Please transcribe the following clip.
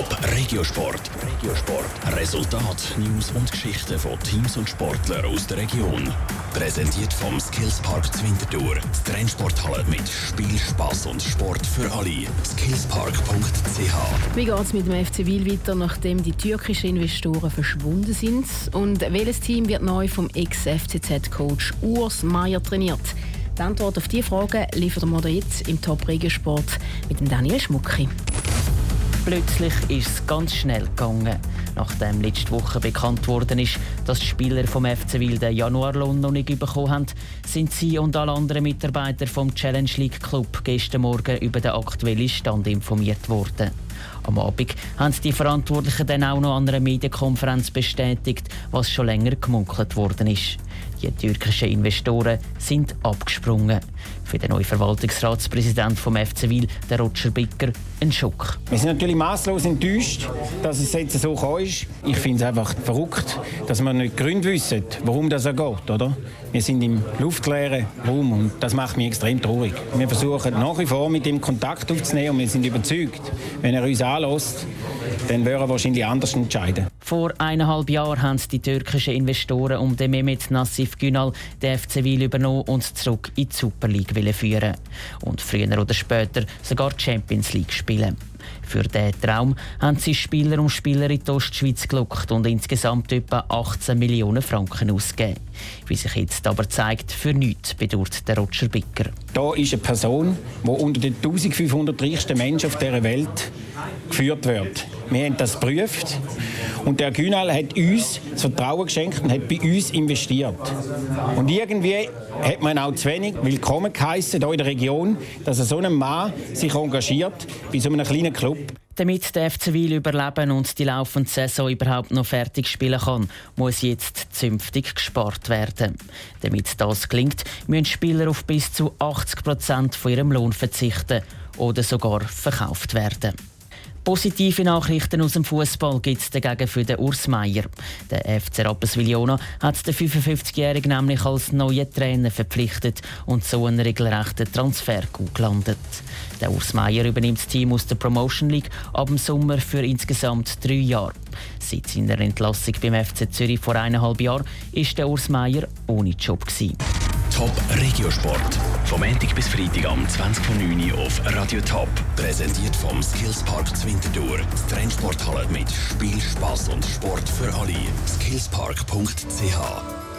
Top Regiosport. Regiosport. Resultat, News und Geschichten von Teams und Sportlern aus der Region. Präsentiert vom Skillspark Zwintertour. Die Trennsporthalle mit Spiel, Spaß und Sport für alle. Skillspark.ch Wie geht es mit dem FC Wil weiter, nachdem die türkischen Investoren verschwunden sind? Und welches Team wird neu vom Ex-FCZ-Coach Urs Meier trainiert? Die Antwort auf diese Fragen liefert wir jetzt im Top Regiosport mit dem Daniel Schmucki. Plötzlich ist es ganz schnell gegangen. Nachdem letzte Woche bekannt worden ist, dass die Spieler vom FC Wil den Januarlohn noch nicht bekommen haben, sind sie und alle anderen Mitarbeiter vom Challenge League Club gestern Morgen über den aktuellen Stand informiert worden. Am Abend haben die Verantwortlichen dann auch noch an einer Medienkonferenz bestätigt, was schon länger gemunkelt worden ist. Die türkischen Investoren sind abgesprungen. Für den neuen Verwaltungsratspräsident vom FC Wil, der Roger Bicker, ein Schock. Wir sind natürlich maßlos enttäuscht, dass es jetzt so ist. Ich finde es einfach verrückt, dass wir nicht Gründe wissen, warum das so geht. Oder? Wir sind im luftleeren Raum und das macht mich extrem traurig. Wir versuchen nach wie vor mit ihm Kontakt aufzunehmen und wir sind überzeugt, wenn er uns anlässt, dann würde er wahrscheinlich anders entscheiden. Vor eineinhalb Jahren haben die türkischen Investoren um den Mehmet Nassif Günal den FC Wil übernommen und zurück in die Super League führen und früher oder später sogar die Champions League spielen. Für diesen Traum haben sie Spieler und Spieler in die Ostschweiz gelockt und insgesamt etwa 18 Millionen Franken ausgegeben. Wie sich jetzt aber zeigt, für nichts bedauert der Roger Bicker. Da ist eine Person, die unter den 1500 reichsten Menschen auf dieser Welt geführt wird. Wir haben das geprüft und der Günal hat uns das Vertrauen geschenkt und hat bei uns investiert. Und irgendwie hat man auch zu wenig willkommen geheißen hier in der Region, dass so ein Mann sich engagiert bei so einem kleinen Club. Damit der FC Wil überleben und die laufende Saison überhaupt noch fertig spielen kann, muss jetzt zünftig gespart werden. Damit das gelingt, müssen Spieler auf bis zu 80 Prozent von ihrem Lohn verzichten oder sogar verkauft werden. Positive Nachrichten aus dem Fußball gibt es dagegen für den Urs Meier. Der FC Rapperswil-Jona hat den 55-Jährigen nämlich als neuen Trainer verpflichtet und so einen regelrechten Transfer gelandet. Der Urs Meier übernimmt das Team aus der Promotion League ab dem Sommer für insgesamt drei Jahre. Seit seiner Entlassung beim FC Zürich vor eineinhalb Jahren ist der Urs Meier ohne Job gewesen. Top Regiosport. Vom Montag bis Freitag am 20.09 Uhr auf Radio Top. Präsentiert vom Skillspark Zwintertour. Die Trennsporthalle mit Spiel, Spaß und Sport für alle. Skillspark.ch